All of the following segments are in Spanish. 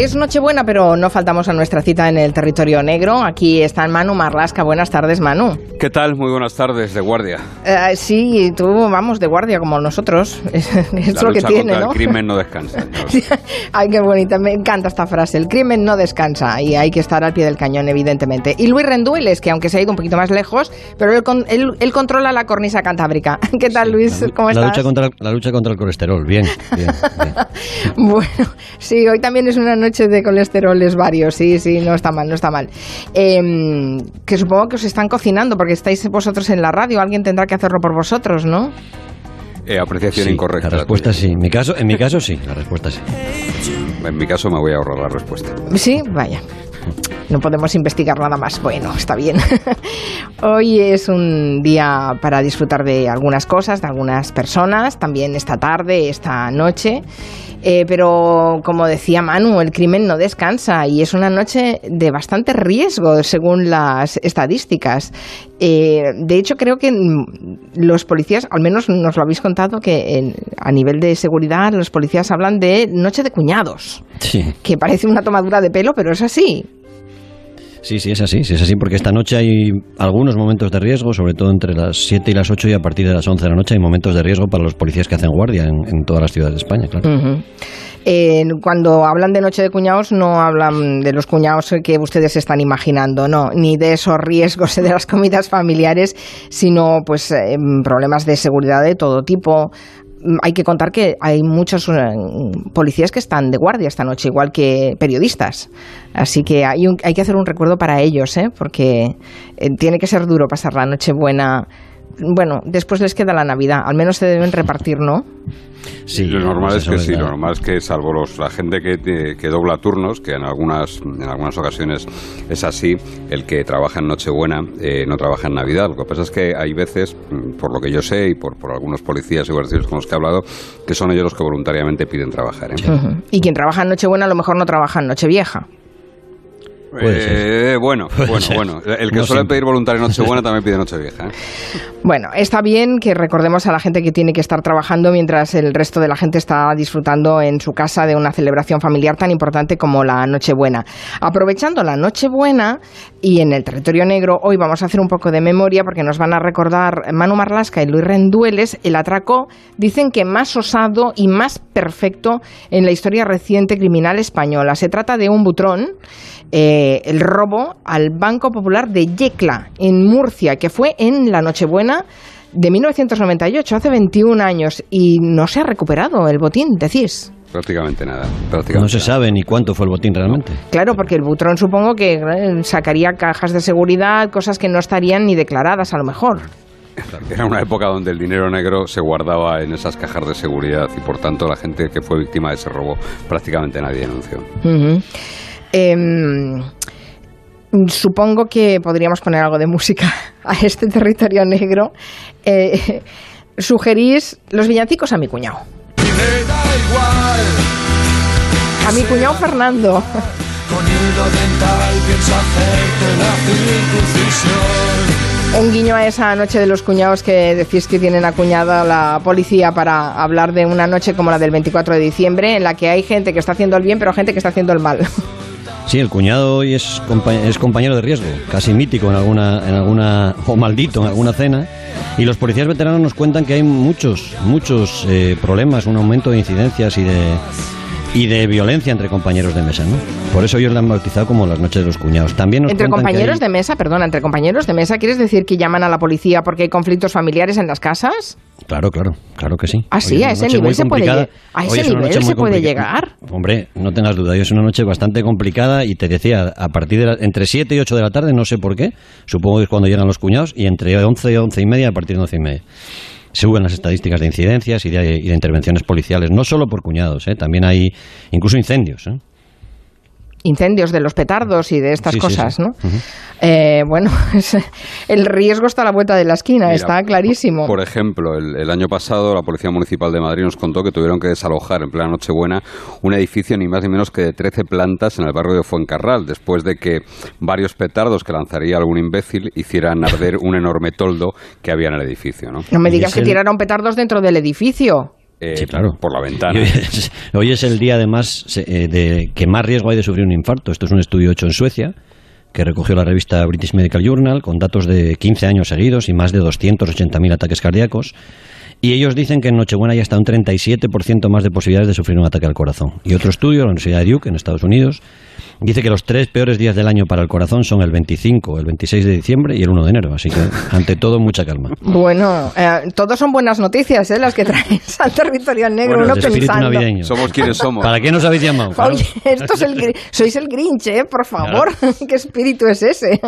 Es Nochebuena, pero no faltamos a nuestra cita en el territorio negro. Aquí está Manu Marlasca. Buenas tardes, Manu. ¿Qué tal? Muy buenas tardes, de guardia. Eh, sí, tú vamos de guardia como nosotros. Es, La lo que tiene, contra ¿no? el crimen no descansa. Ay, qué bonita, me encanta esta frase. El crimen no descansa y hay que estar al pie del cañón, evidentemente. Y Luis Rendueles, que aunque se ha ido un poquito más lejos, pero él, con- él- él controla la cornisa cantábrica. ¿Qué tal, Luis? ¿Cómo la estás? lucha contra la lucha contra el colesterol, bien, bien, bien. Bueno, sí, hoy también es una noche de colesteroles varios, sí, sí, no está mal, no está mal. Em, que supongo que os están cocinando porque estáis vosotros en la radio, alguien tendrá que hacerlo por vosotros, ¿no? Eh, apreciación Sí, incorrecta. La respuesta sí. En mi caso, en mi caso sí, la respuesta sí. En mi caso me voy a ahorrar la respuesta. Sí, vaya. No podemos investigar nada más. Bueno, está bien. Hoy es un día para disfrutar de algunas cosas, de algunas personas, también esta tarde, esta noche. Eh, pero como decía Manu, el crimen no descansa y es una noche de bastante riesgo según las estadísticas. Eh, de hecho, creo que los policías, al menos nos lo habéis contado, que en- a nivel de seguridad los policías hablan de noche de cuñados Sí, que parece una tomadura de pelo, pero es así. Sí, sí, es así, sí, es así, porque esta noche hay algunos momentos de riesgo, sobre todo entre las 7 y las 8 y a partir de las 11 de la noche hay momentos de riesgo para los policías que hacen guardia en, todas las ciudades de España, claro. Ujú. Eh, cuando hablan de noche de cuñados no hablan de los cuñados que ustedes están imaginando, no, ni de esos riesgos de las comidas familiares, sino pues eh, problemas de seguridad de todo tipo. Mm, Hay que contar que hay muchos eh, policías que están de guardia esta noche, igual que periodistas. Así que hay, un- hay que hacer un recuerdo para ellos, ¿eh? porque eh, tiene que ser duro pasar la noche buena. Bueno, después les queda la Navidad, al menos se deben repartir, ¿no? Sí, lo normal es que sí, lo normal es que salvo los, la gente que, que dobla turnos, que en algunas, en algunas ocasiones es así, el que trabaja en Nochebuena eh, no trabaja en Navidad. Lo que pasa es que hay veces, mm, por lo que yo sé y por, por algunos policías y guardias con los que he hablado, que son ellos los que voluntariamente piden trabajar. ¿eh? Y quien trabaja en Nochebuena a lo mejor no trabaja en Nochevieja. Eh, bueno, bueno, bueno. El que No suele siempre. pedir voluntario Nochebuena también pide Nochevieja. ¿eh? Bueno, está bien que recordemos a la gente que tiene que estar trabajando mientras el resto de la gente está disfrutando en su casa de una celebración familiar tan importante como la Nochebuena. Aprovechando la Nochebuena y en el territorio negro, hoy vamos a hacer un poco de memoria porque nos van a recordar Manu Marlasca y Luis Rendueles el atraco, dicen que más osado y más perfecto en la historia reciente criminal española. Se trata de un butrón eh, el robo al Banco Popular de Yecla, en Murcia, que fue en la Nochebuena de 1998, hace 21 años, y no se ha recuperado el botín, decís. Prácticamente nada. Prácticamente No se nada. sabe ni cuánto fue el botín realmente. Claro, porque el butrón supongo que eh, sacaría cajas de seguridad, cosas que no estarían ni declaradas a lo mejor. Era una época donde el dinero negro se guardaba en esas cajas de seguridad y por tanto la gente que fue víctima de ese robo prácticamente nadie denunció. Em, supongo que podríamos poner algo de música a este territorio negro. Eh, sugerís los villancicos a mi cuñado. A mi cuñado Fernando. Un guiño a esa noche de los cuñados que decís que tienen acuñada la policía para hablar de una noche como la del 24 de diciembre, en la que hay gente que está haciendo el bien, pero gente que está haciendo el mal. Sí, el cuñado hoy es, es compañero de riesgo, casi mítico en alguna, en alguna, o maldito en alguna cena. Y los policías veteranos nos cuentan que hay muchos, muchos eh, problemas, un aumento de incidencias y de, y de violencia entre compañeros de mesa, ¿no? Por eso ellos la han bautizado como las noches de los cuñados. También nos Entre compañeros hay- de mesa, perdona, entre compañeros de mesa, ¿quieres decir que llaman a la policía porque hay conflictos familiares en las casas? Claro, claro, claro que sí. Ah, sí, a ese nivel se puede complicada. lle- a ese nivel se puede llegar. Hombre, no tengas duda, hoy es una noche bastante complicada y te decía, a partir de la- entre 7 y 8 de la tarde, no sé por qué, supongo que es cuando llegan los cuñados, y entre 11 y 11 y media, a partir de 11 y media. Suben las estadísticas de incidencias y de, intervenciones policiales, no solo por cuñados, ¿eh? también hay incluso incendios. ¿eh? Incendios de los petardos y de estas Sí, cosas, sí. ¿no? Eh, bueno, es- el riesgo está a la vuelta de la esquina, Mira, está clarísimo. Por ejemplo, el, el año pasado la Policía Municipal de Madrid nos contó que tuvieron que desalojar en plena Nochebuena un edificio ni más ni menos que de 13 plantas en el barrio de Fuencarral, después de que varios petardos que lanzaría algún imbécil hicieran arder un enorme toldo que había en el edificio. ¿no? no me digas que el- tiraron petardos dentro del edificio. Eh, por la ventana. Hoy es, el día además eh, de que más riesgo hay de sufrir un infarto. Esto es un estudio hecho en Suecia que recogió la revista British Medical Journal con datos de 15 años seguidos y más de 280.000 ataques cardíacos. Y ellos dicen que en Nochebuena hay hasta un 37% más de posibilidades de sufrir un ataque al corazón. Y otro estudio, la Universidad de Duke, en Estados Unidos, dice que los tres peores días del año para el corazón son el 25, el 26 de diciembre y el 1 de enero. Así que, ante todo, mucha calma. Bueno, eh, todos son buenas noticias, ¿eh? las que traes al territorio negro. uno pensando. Navideño. Somos quienes somos. ¿Para qué nos habéis llamado? Oye, esto es el, sois el Grinch, ¿eh? por favor. ¿Qué espíritu es ese?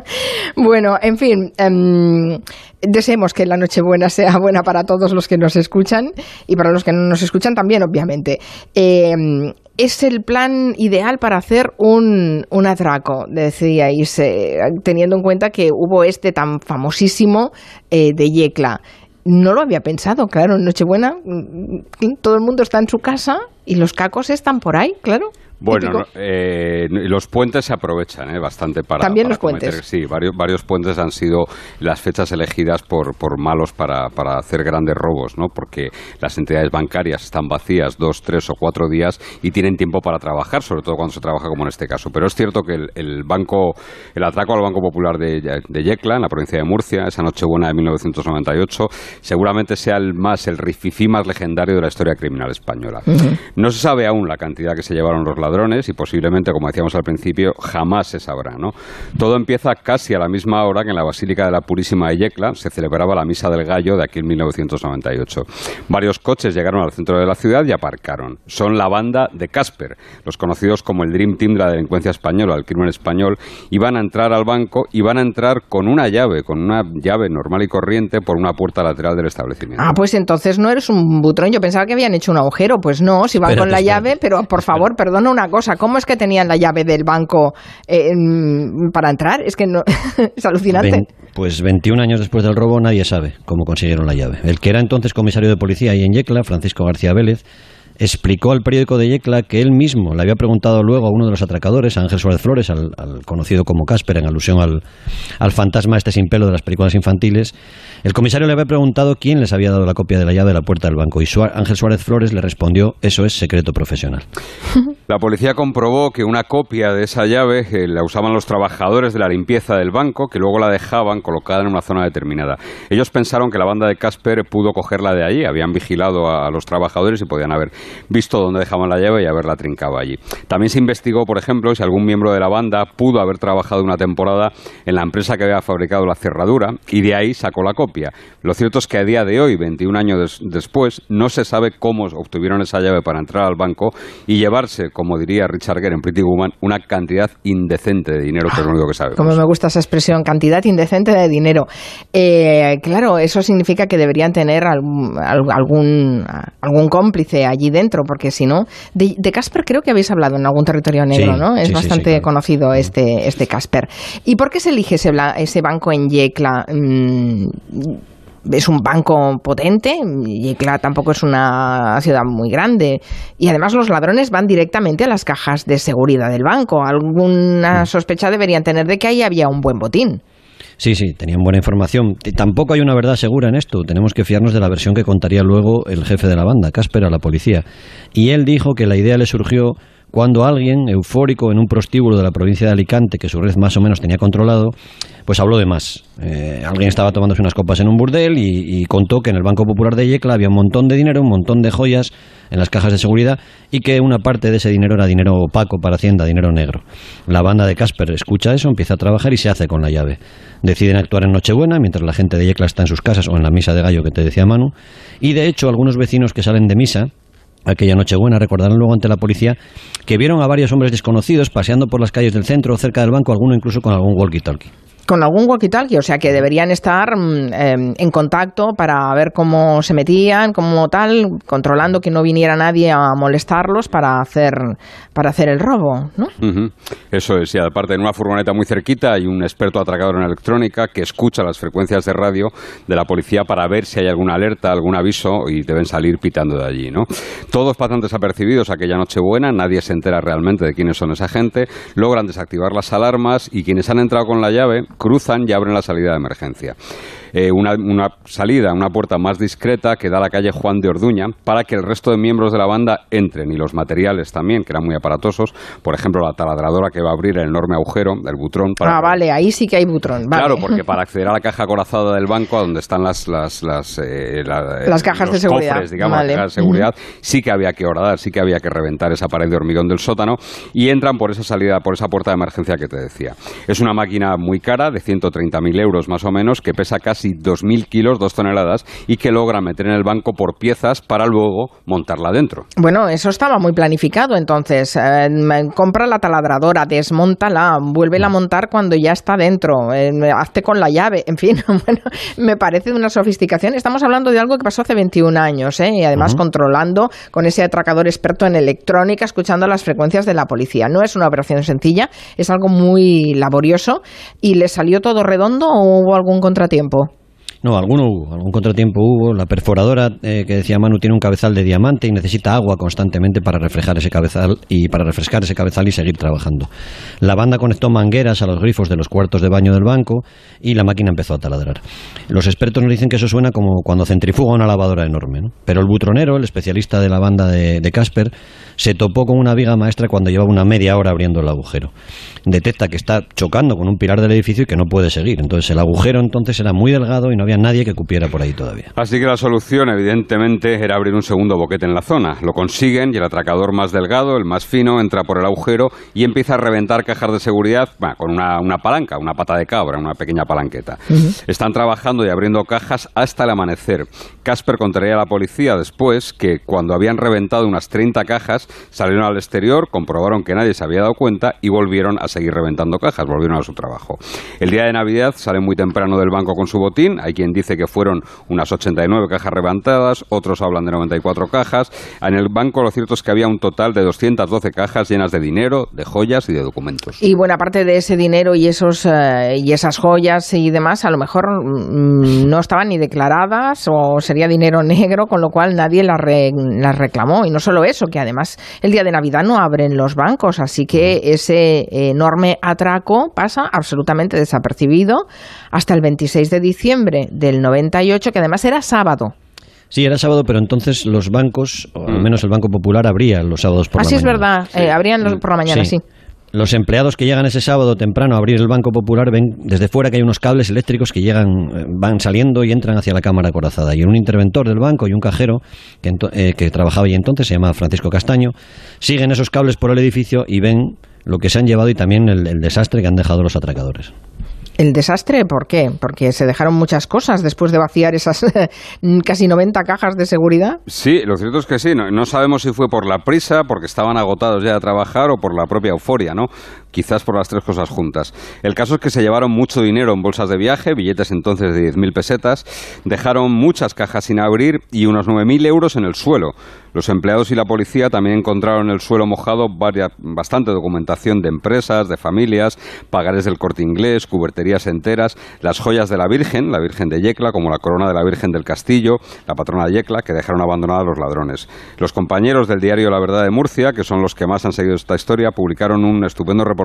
bueno, en fin. Em, deseemos que la Nochebuena sea buena para todos los que nos escuchan y para los que no nos escuchan también, obviamente. Em, es el plan ideal para hacer un, un atraco, decíais, eh, teniendo en cuenta que hubo este tan famosísimo eh, de Yecla. No lo había pensado, claro, en Nochebuena mm, todo el mundo está en su casa y los cacos están por ahí, claro. Bueno, eh, los puentes se aprovechan eh, bastante para. También los puentes. Sí, varios, varios puentes han sido las fechas elegidas por, por malos para, para hacer grandes robos, ¿no? Porque las entidades bancarias están vacías dos, tres o cuatro días y tienen tiempo para trabajar, sobre todo cuando se trabaja como en este caso. Pero es cierto que el, banco, el atraco al Banco Popular de, de Yecla, en la provincia de Murcia, esa Nochebuena de 1998, seguramente sea el más, el rififí más legendario de la historia criminal española. No se sabe aún la cantidad que se llevaron los ladrones y posiblemente, como decíamos al principio, jamás se sabrá. ¿no? Todo empieza casi a la misma hora que en la Basílica de la Purísima de Yecla se celebraba la Misa del Gallo de aquí en 1998. Varios coches llegaron al centro de la ciudad y aparcaron. Son la banda de Casper, los conocidos como el Dream Team de la delincuencia española, el crimen español, y van a entrar al banco y van a entrar con una llave, con una llave normal y corriente por una puerta lateral del establecimiento. Ah, pues entonces no eres un butrón. Yo pensaba que habían hecho un agujero. Pues no, si van con la llave, pero por favor, perdona una cosa, ¿cómo es que tenían la llave del banco eh, para entrar? Es que no, es alucinante. pues 21 años después del robo nadie sabe cómo consiguieron la llave. El que era entonces comisario de policía ahí en Yecla, Francisco García Vélez, explicó al periódico de Yecla que él mismo le había preguntado luego a uno de los atracadores, a Ángel Suárez Flores, al, conocido como Casper, en alusión al, al, fantasma este sin pelo de las películas infantiles, el comisario le había preguntado quién les había dado la copia de la llave de la puerta del banco y Ángel Suárez Flores le respondió, eso es secreto profesional. La policía comprobó que una copia de esa llave eh, la usaban los trabajadores de la limpieza del banco, que luego la dejaban colocada en una zona determinada. Ellos pensaron que la banda de Casper pudo cogerla de allí, habían vigilado a los trabajadores y podían haber visto dónde dejaban la llave y haberla trincado allí. También se investigó, por ejemplo, si algún miembro de la banda pudo haber trabajado una temporada en la empresa que había fabricado la cerradura y de ahí sacó la copia. Lo cierto es que a día de hoy, 21 años después, no se sabe cómo obtuvieron esa llave para entrar al banco y llevarse, como diría Richard Gere en Pretty Woman, una cantidad indecente de dinero, que es lo único que sabe. Como me gusta esa expresión, cantidad indecente de dinero. Eh, claro, eso significa que deberían tener algún, algún, algún cómplice allí dentro porque si no, de, Casper creo que habéis hablado en algún territorio negro, ¿no? Es bastante conocido este, este Casper. ¿Y por qué se elige ese, ese banco en Yecla? Mm, es un banco potente, Yecla tampoco es una ciudad muy grande. Y además los ladrones van directamente a las cajas de seguridad del banco. Alguna mm. sospecha deberían tener de que ahí había un buen botín. Sí, sí, tenían buena información. Tampoco hay una verdad segura en esto. Tenemos que fiarnos de la versión que contaría luego el jefe de la banda, Casper, a la policía. Y él dijo que la idea le surgió cuando alguien, eufórico en un prostíbulo de la provincia de Alicante, que su red más o menos tenía controlado, pues habló de más. Eh, alguien estaba tomándose unas copas en un burdel y, contó que en el Banco Popular de Yecla había un montón de dinero, un montón de joyas en las cajas de seguridad y que una parte de ese dinero era dinero opaco para Hacienda, dinero negro. La banda de Casper escucha eso, empieza a trabajar y se hace con la llave. Deciden actuar en Nochebuena mientras la gente de Yecla está en sus casas o en la misa de gallo que te decía Manu. Y de hecho, algunos vecinos que salen de misa aquella Nochebuena, recordarán luego ante la policía que vieron a varios hombres desconocidos paseando por las calles del centro cerca del banco, alguno incluso con algún walkie-talkie con algún walkie-talkie, o sea que deberían estar mm, em, en contacto para ver cómo se metían, como tal, controlando que no viniera nadie a molestarlos para hacer para hacer el robo, ¿no? Eso es, y aparte en una furgoneta muy cerquita hay un experto atracador en electrónica que escucha las frecuencias de radio de la policía para ver si hay alguna alerta, algún aviso y deben salir pitando de allí, ¿no? Todos pasan desapercibidos aquella noche buena, nadie se entera realmente de quiénes son esa gente, logran desactivar las alarmas y quienes han entrado con la llave cruzan y abren la salida de emergencia. Eh, una, una, salida, una puerta más discreta que da a la calle Juan de Orduña para que el resto de miembros de la banda entren y los materiales también, que eran muy aparatosos, por ejemplo, la taladradora que va a abrir el enorme agujero del butrón. ah, vale, ahí sí que hay butrón. Claro, porque para acceder a la caja acorazada del banco, a donde están las, las, las, eh, las cajas de seguridad, cofres, digamos, de seguridad, sí que había que horadar, sí que había que reventar esa pared de hormigón del sótano y entran por esa salida, por esa puerta de emergencia que te decía. Es una máquina muy cara, de 130.000 euros más o menos, que pesa casi 2.000 kilos, 2 toneladas, y que logra meter en el banco por piezas para luego montarla dentro. Bueno, eso estaba muy planificado entonces. Eh, compra la taladradora, desmontala, vuelve a montar cuando ya está dentro, eh, hazte con la llave, en fin, bueno, me parece de una sofisticación. Estamos hablando de algo que pasó hace 21 años, ¿eh? y además controlando con ese atracador experto en electrónica, escuchando las frecuencias de la policía. No es una operación sencilla, es algo muy laborioso. ¿Y le salió todo redondo o hubo algún contratiempo? No, alguno hubo, algún contratiempo hubo. La perforadora eh, que decía Manu tiene un cabezal de diamante y necesita agua constantemente para reflejar ese cabezal y para refrescar ese cabezal y seguir trabajando. La banda conectó mangueras a los grifos de los cuartos de baño del banco y la máquina empezó a taladrar. Los expertos nos dicen que eso suena como cuando centrifuga una lavadora enorme, ¿no? Pero el butronero, el especialista de la banda de Casper, se topó con una viga maestra cuando llevaba una media hora abriendo el agujero. Detecta que está chocando con un pilar del edificio y que no puede seguir. Entonces el agujero entonces era muy delgado y no había nadie que cupiera por ahí todavía. Así que la solución, evidentemente, era abrir un segundo boquete en la zona. Lo consiguen y el atracador más delgado, el más fino, entra por el agujero y empieza a reventar cajas de seguridad con una, palanca, una pata de cabra, una pequeña palanqueta. Están trabajando y abriendo cajas hasta el amanecer. Casper contaría a la policía después que cuando habían reventado unas 30 cajas, salieron al exterior, comprobaron que nadie se había dado cuenta y volvieron a seguir reventando cajas, volvieron a su trabajo. El día de Navidad salen muy temprano del banco con su botín, hay quien dice que fueron unas 89 cajas levantadas, otros hablan de 94 cajas. En el banco lo cierto es que había un total de 212 cajas llenas de dinero, de joyas y de documentos. Y buena parte de ese dinero y, esos, eh, y esas joyas y demás a lo mejor mm, no estaban ni declaradas o sería dinero negro, con lo cual nadie las, las reclamó. Y no solo eso, que además el día de Navidad no abren los bancos, así que ese enorme atraco pasa absolutamente desapercibido hasta el 26 de diciembre del 98, que además era sábado. Sí, era sábado, pero entonces los bancos, o al mm. menos el Banco Popular, abría los sábados por la mañana. Así es verdad, eh, abrían los, por la mañana, sí. Los empleados que llegan ese sábado temprano a abrir el Banco Popular ven desde fuera que hay unos cables eléctricos que llegan, eh, van saliendo y entran hacia la cámara acorazada. Y un interventor del banco y un cajero que, eh, que trabajaba allí entonces, se llama Francisco Castaño, siguen esos cables por el edificio y ven lo que se han llevado y también el desastre que han dejado los atracadores. El desastre, ¿por qué? Porque se dejaron muchas cosas después de vaciar esas casi 90 cajas de seguridad. Sí, lo cierto es que sí. No, sabemos si fue por la prisa, porque estaban agotados ya de trabajar o por la propia euforia, ¿no? Quizás por las tres cosas juntas. El caso es que se llevaron mucho dinero en bolsas de viaje, billetes entonces de 10.000 pesetas, dejaron muchas cajas sin abrir y unos 9.000 euros en el suelo. Los empleados y la policía también encontraron en el suelo mojado bastante documentación de empresas, de familias, pagares del corte inglés, cuberterías enteras, las joyas de la Virgen, la Virgen de Yecla, como la corona de la Virgen del Castillo, la patrona de Yecla, que dejaron abandonada a los ladrones. Los compañeros del diario La Verdad de Murcia, que son los que más han seguido esta historia, publicaron un estupendo reportaje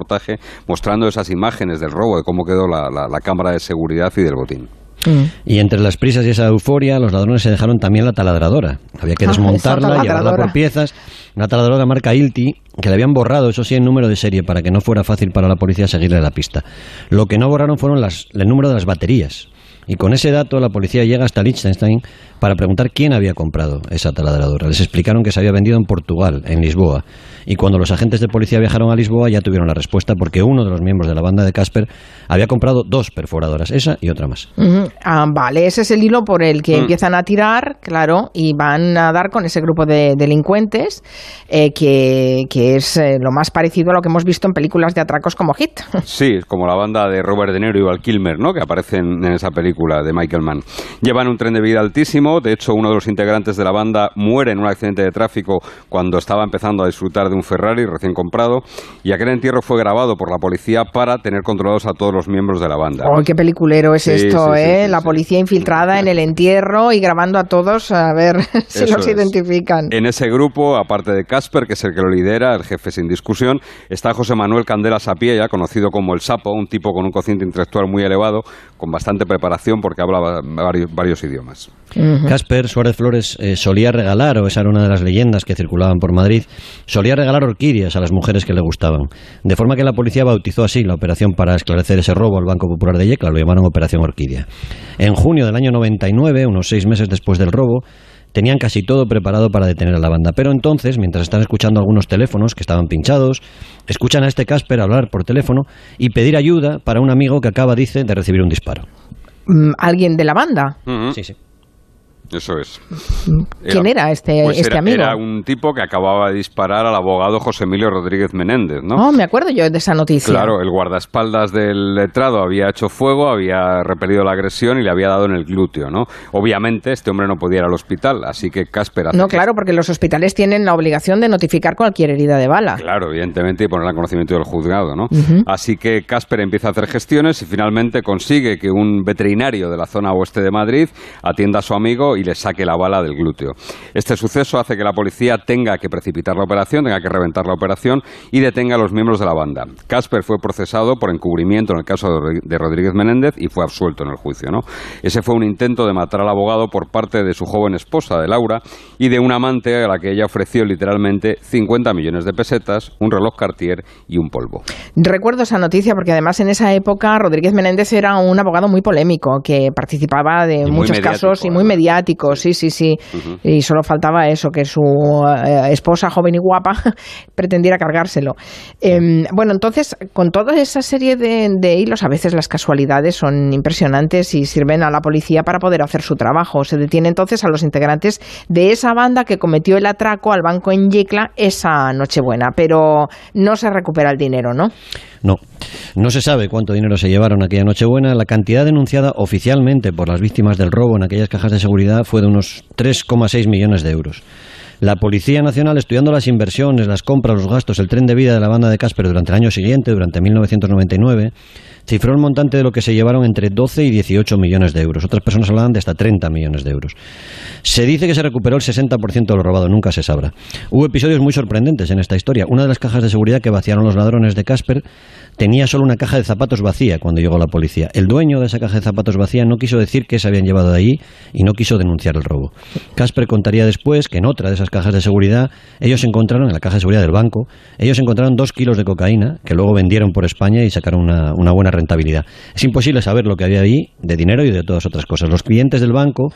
mostrando esas imágenes del robo, de cómo quedó la cámara de seguridad y del botín. Mm. Y entre las prisas y esa euforia, los ladrones se dejaron también la taladradora. Había que ah, desmontarla, llevarla por piezas. Una taladradora marca Ilti, que le habían borrado, eso sí, el número de serie, para que no fuera fácil para la policía seguirle la pista. Lo que no borraron fueron las, el número de las baterías. Y con ese dato la policía llega hasta Liechtenstein para preguntar quién había comprado esa taladradora. Les explicaron que se había vendido en Portugal, en Lisboa. Y cuando los agentes de policía viajaron a Lisboa ya tuvieron la respuesta porque uno de los miembros de la banda de Casper había comprado dos perforadoras, esa y otra más. ah, vale, ese es el hilo por el que mm. empiezan a tirar, claro, y van a dar con ese grupo de delincuentes eh, que, es eh, lo más parecido a lo que hemos visto en películas de atracos como Hit. Sí, como la banda de Robert De Niro y Val Kilmer, ¿no? que aparecen en esa película de Michael Mann. Llevan un tren de vida altísimo, de hecho uno de los integrantes de la banda muere en un accidente de tráfico cuando estaba empezando a disfrutar de un Ferrari recién comprado y aquel entierro fue grabado por la policía para tener controlados a todos los miembros de la banda. ¡Oh, qué peliculero es esto, eh! la policía infiltrada en el entierro y grabando a todos a ver si los identifican. En ese grupo, aparte de Casper, que es el que lo lidera, el jefe sin discusión, está José Manuel Candela Sapiella, conocido como el Sapo, un tipo con un cociente intelectual muy elevado, con bastante preparación porque habla varios, idiomas. Casper Suárez Flores eh, solía regalar, o esa era una de las leyendas que circulaban por Madrid, solía regalar orquídeas a las mujeres que le gustaban. De forma que la policía bautizó así la operación para esclarecer ese robo al Banco Popular de Yecla, lo llamaron Operación Orquídea. En junio del año 99, unos seis meses después del robo, tenían casi todo preparado para detener a la banda. Pero entonces, mientras están escuchando algunos teléfonos que estaban pinchados, escuchan a este Casper hablar por teléfono y pedir ayuda para un amigo que acaba, dice, de recibir un disparo. Mm, ¿Alguien de la banda? Sí, sí. Eso es. ¿Quién era, este, pues este amigo? Era un tipo que acababa de disparar al abogado José Emilio Rodríguez Menéndez, ¿no? Oh, me acuerdo yo de esa noticia. Claro, el guardaespaldas del letrado había hecho fuego, había repelido la agresión y le había dado en el glúteo, ¿no? Obviamente este hombre no podía ir al hospital, así que Casper... No, claro, porque los hospitales tienen la obligación de notificar cualquier herida de bala. Claro, evidentemente, y ponerla en conocimiento del juzgado, ¿no? Así que Casper empieza a hacer gestiones y finalmente consigue que un veterinario de la zona oeste de Madrid atienda a su amigo y le saque la bala del glúteo. Este suceso hace que la policía tenga que precipitar la operación, tenga que reventar la operación y detenga a los miembros de la banda. Casper fue procesado por encubrimiento en el caso de Rodríguez Menéndez y fue absuelto en el juicio. ¿no? Ese fue un intento de matar al abogado por parte de su joven esposa, de Laura, y de un amante a la que ella ofreció literalmente 50 millones de pesetas, un reloj Cartier y un polvo. Recuerdo esa noticia porque además en esa época Rodríguez Menéndez era un abogado muy polémico que participaba de muchos casos y muy mediático, sí, sí, sí. Y solo faltaba eso, que su eh, esposa joven y guapa pretendiera cargárselo. Em, bueno, entonces, con toda esa serie de, de, hilos, a veces las casualidades son impresionantes y sirven a la policía para poder hacer su trabajo. Se detiene entonces a los integrantes de esa banda que cometió el atraco al banco en Yecla esa Nochebuena, pero no se recupera el dinero, ¿no? No, no se sabe cuánto dinero se llevaron aquella Nochebuena. La cantidad denunciada oficialmente por las víctimas del robo en aquellas cajas de seguridad fue de unos 3,6 millones de euros. La Policía Nacional, estudiando las inversiones, las compras, los gastos, el tren de vida de la banda de Casper durante el año siguiente, durante 1999, cifró el montante de lo que se llevaron entre 12 y 18 millones de euros. Otras personas hablaban de hasta 30 millones de euros. Se dice que se recuperó el 60% de lo robado, nunca se sabrá. Hubo episodios muy sorprendentes en esta historia. Una de las cajas de seguridad que vaciaron los ladrones de Casper tenía solo una caja de zapatos vacía cuando llegó la policía. El dueño de esa caja de zapatos vacía no quiso decir que se habían llevado de allí y no quiso denunciar el robo. Casper contaría después que en otra de esas cajas de seguridad ellos encontraron, en la caja de seguridad del banco, ellos encontraron dos kilos de cocaína que luego vendieron por España y sacaron una, una buena rentabilidad. Es imposible saber lo que había allí de dinero y de todas otras cosas. Los clientes del banco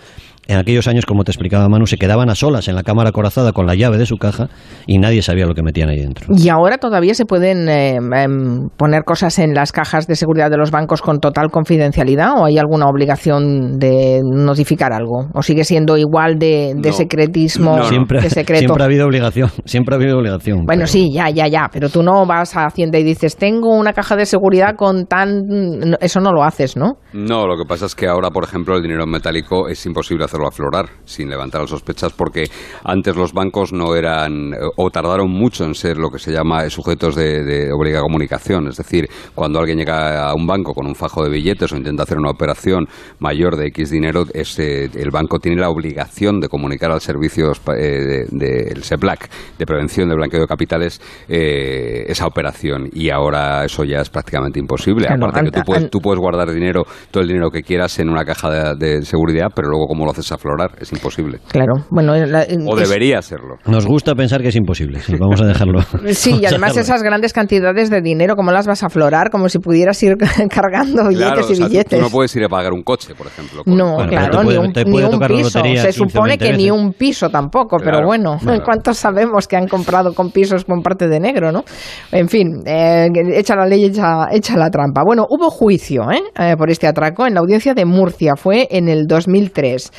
en aquellos años, como te explicaba Manu, se quedaban a solas en la cámara corazada con la llave de su caja y nadie sabía lo que metían ahí dentro. ¿Y ahora todavía se pueden eh, em, poner cosas en las cajas de seguridad de los bancos con total confidencialidad o hay alguna obligación de notificar algo? ¿O sigue siendo igual de, secretismo, siempre, de secreto? Siempre ha habido obligación, siempre ha habido obligación. Bueno, sí, ya, ya, ya, pero tú no vas a Hacienda y dices, tengo una caja de seguridad con tan... Eso no lo haces, ¿no? No, lo que pasa es que ahora, por ejemplo, el dinero metálico es imposible hacerlo aflorar sin levantar las sospechas porque antes los bancos no eran o tardaron mucho en ser lo que se llama sujetos de, de obligada comunicación. Es decir, cuando alguien llega a un banco con un fajo de billetes o intenta hacer una operación mayor de X dinero, el banco tiene la obligación de comunicar al servicio del de, de, SEPLAC de prevención de blanqueo de capitales eh, esa operación y ahora eso ya es prácticamente imposible. Aparte que tú puedes, tú puedes guardar dinero, todo el dinero que quieras en una caja de, seguridad, pero luego cómo lo haces aflorar es imposible. Claro, bueno, o debería serlo. Nos gusta pensar que es imposible, vamos a dejarlo. Sí, y además esas grandes cantidades de dinero, ¿cómo las vas a aflorar? Como si pudieras ir cargando billetes y billetes. Tú, no puedes ir a pagar un coche, por ejemplo. No, claro, ni un, piso. Se supone que ni un piso tampoco, pero bueno, ¿cuántos sabemos que han comprado con pisos con parte de negro, no? En fin, eh, echa la ley, echa, echa la trampa. Bueno, hubo juicio ¿eh? Eh, por este atraco en la audiencia de Murcia, fue en el 2003.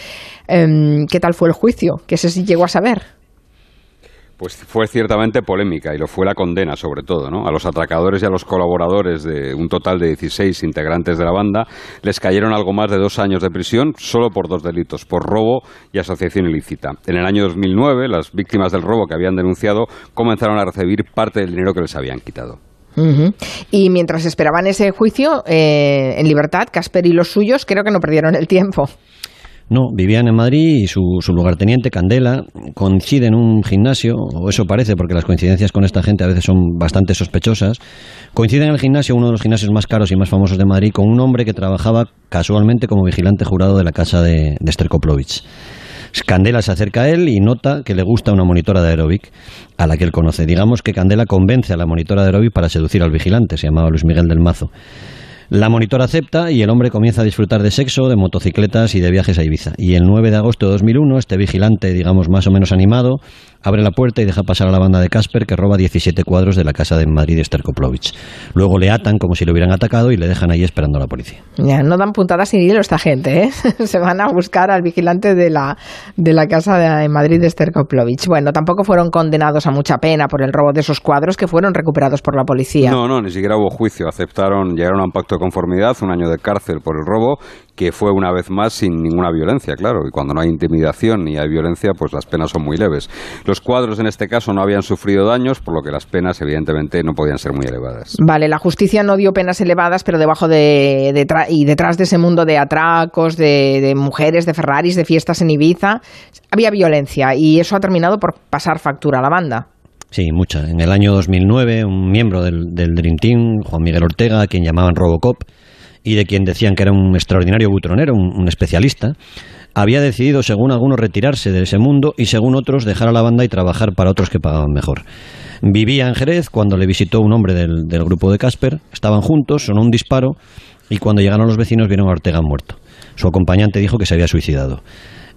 Em, ¿Qué tal fue el juicio? ¿Qué se llegó a saber? Pues fue ciertamente polémica y lo fue la condena, sobre todo, ¿no? A los atracadores y a los colaboradores de un total de 16 integrantes de la banda les cayeron algo más de dos años de prisión solo por dos delitos, por robo y asociación ilícita. En el año 2009, las víctimas del robo que habían denunciado comenzaron a recibir parte del dinero que les habían quitado. Y mientras esperaban ese juicio eh, en libertad, Casper y los suyos creo que no perdieron el tiempo. No, vivían en Madrid y su, su, lugarteniente, Candela, coincide en un gimnasio, o eso parece, porque las coincidencias con esta gente a veces son bastante sospechosas. Coincide en el gimnasio, uno de los gimnasios más caros y más famosos de Madrid, con un hombre que trabajaba casualmente como vigilante jurado de la casa de, de Sterkoplovich. Candela se acerca a él y nota que le gusta una monitora de aeróbic a la que él conoce. Digamos que Candela convence a la monitora de aeróbic para seducir al vigilante, se llamaba Luis Miguel del Mazo. La monitora acepta y el hombre comienza a disfrutar de sexo, de motocicletas y de viajes a Ibiza. Y el 9 de agosto de 2001, este vigilante, digamos, más o menos animado, abre la puerta y deja pasar a la banda de Casper que roba 17 cuadros de la casa de Madrid de Sterkoplovich. Luego le atan como si le hubieran atacado y le dejan ahí esperando a la policía. Ya, no dan puntadas sin hilo esta gente, ¿eh? Se van a buscar al vigilante de la, de la casa de Madrid de Sterkoplovich. Bueno, tampoco fueron condenados a mucha pena por el robo de esos cuadros que fueron recuperados por la policía. No, no, ni siquiera hubo juicio. Aceptaron, llegaron a un pacto de conformidad, un año de cárcel por el robo que fue una vez más sin ninguna violencia, claro, y cuando no hay intimidación ni hay violencia, pues las penas son muy leves. Los cuadros en este caso no habían sufrido daños, por lo que las penas evidentemente no podían ser muy elevadas. Vale, la justicia no dio penas elevadas, pero debajo de, de y detrás de ese mundo de atracos, de, de, mujeres, de Ferraris, de fiestas en Ibiza, había violencia y eso ha terminado por pasar factura a la banda. Sí, mucha. En el año 2009, un miembro del, del Dream Team, Juan Miguel Ortega, a quien llamaban Robocop, y de quien decían que era un extraordinario butronero, un, un, especialista, había decidido, según algunos, retirarse de ese mundo y, según otros, dejar a la banda y trabajar para otros que pagaban mejor. Vivía en Jerez cuando le visitó un hombre del, grupo de Casper, estaban juntos, sonó un disparo y cuando llegaron los vecinos vieron a Ortega muerto. Su acompañante dijo que se había suicidado.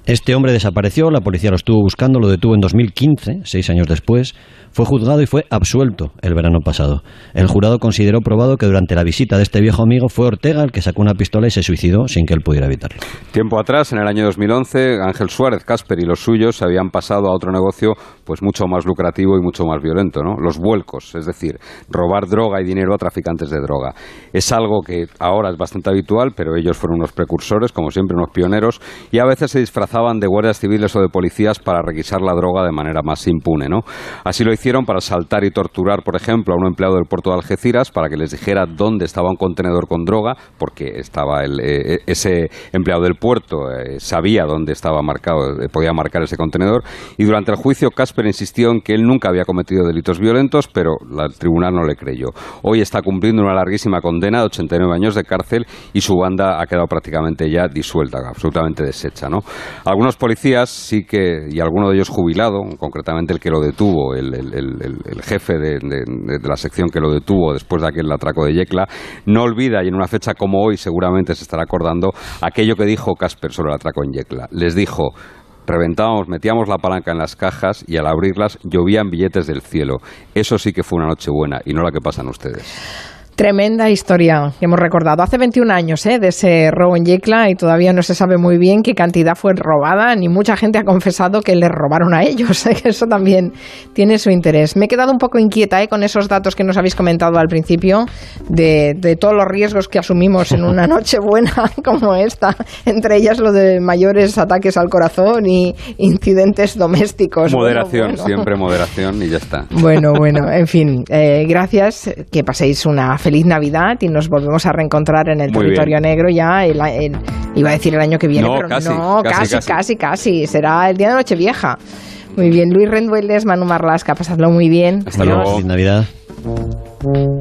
Este hombre desapareció, la policía lo estuvo buscando, lo detuvo en 2015, seis años después, fue juzgado y fue absuelto el verano pasado. El jurado consideró probado que durante la visita de este viejo amigo fue Ortega el que sacó una pistola y se suicidó sin que él pudiera evitarlo. Tiempo atrás, en el año 2011, Ángel Suárez, Casper y los suyos se habían pasado a otro negocio pues mucho más lucrativo y mucho más violento, ¿no? Los vuelcos, es decir, robar droga y dinero a traficantes de droga. Es algo que ahora es bastante habitual, pero ellos fueron unos precursores, como siempre, unos pioneros, y a veces se de guardias civiles o de policías para requisar la droga de manera más impune, ¿no? Así lo hicieron para asaltar y torturar, por ejemplo, a un empleado del puerto de Algeciras para que les dijera dónde estaba un contenedor con droga, porque estaba el, eh, ese empleado del puerto eh, sabía dónde estaba marcado, eh, podía marcar ese contenedor. Y durante el juicio, Casper insistió en que él nunca había cometido delitos violentos, pero la, el tribunal no le creyó. Hoy está cumpliendo una larguísima condena de 89 años de cárcel y su banda ha quedado prácticamente ya disuelta, absolutamente deshecha. ¿no? Algunos policías sí que, y alguno de ellos jubilado, concretamente el que lo detuvo, el, el, el, jefe de, de, de, la sección que lo detuvo después de aquel atraco de Yecla, no olvida, y en una fecha como hoy seguramente se estará acordando, aquello que dijo Casper sobre el atraco en Yecla. Les dijo, reventábamos, metíamos la palanca en las cajas y al abrirlas llovían billetes del cielo. Eso sí que fue una noche buena y no la que pasan ustedes. Tremenda historia que hemos recordado. Hace 21 años ¿eh? de ese robo en Yecla y todavía no se sabe muy bien qué cantidad fue robada, ni mucha gente ha confesado que les robaron a ellos. ¿eh? Eso también tiene su interés. Me he quedado un poco inquieta ¿eh? con esos datos que nos habéis comentado al principio de, de todos los riesgos que asumimos en una noche buena como esta, entre ellas lo de mayores ataques al corazón y incidentes domésticos. Moderación, bueno, bueno. siempre moderación y ya está. Bueno, bueno, en fin, eh, gracias, que paséis una feliz Navidad y nos volvemos a reencontrar en el Muy territorio bien. negro ya, el, el, iba a decir el año que viene, No, pero casi, no, casi, casi, casi. casi, casi, será el día de Nochevieja. Muy bien, Luis Rendueles, Manu Marlasca, pasadlo muy bien. Hasta Adiós. luego. Feliz Navidad.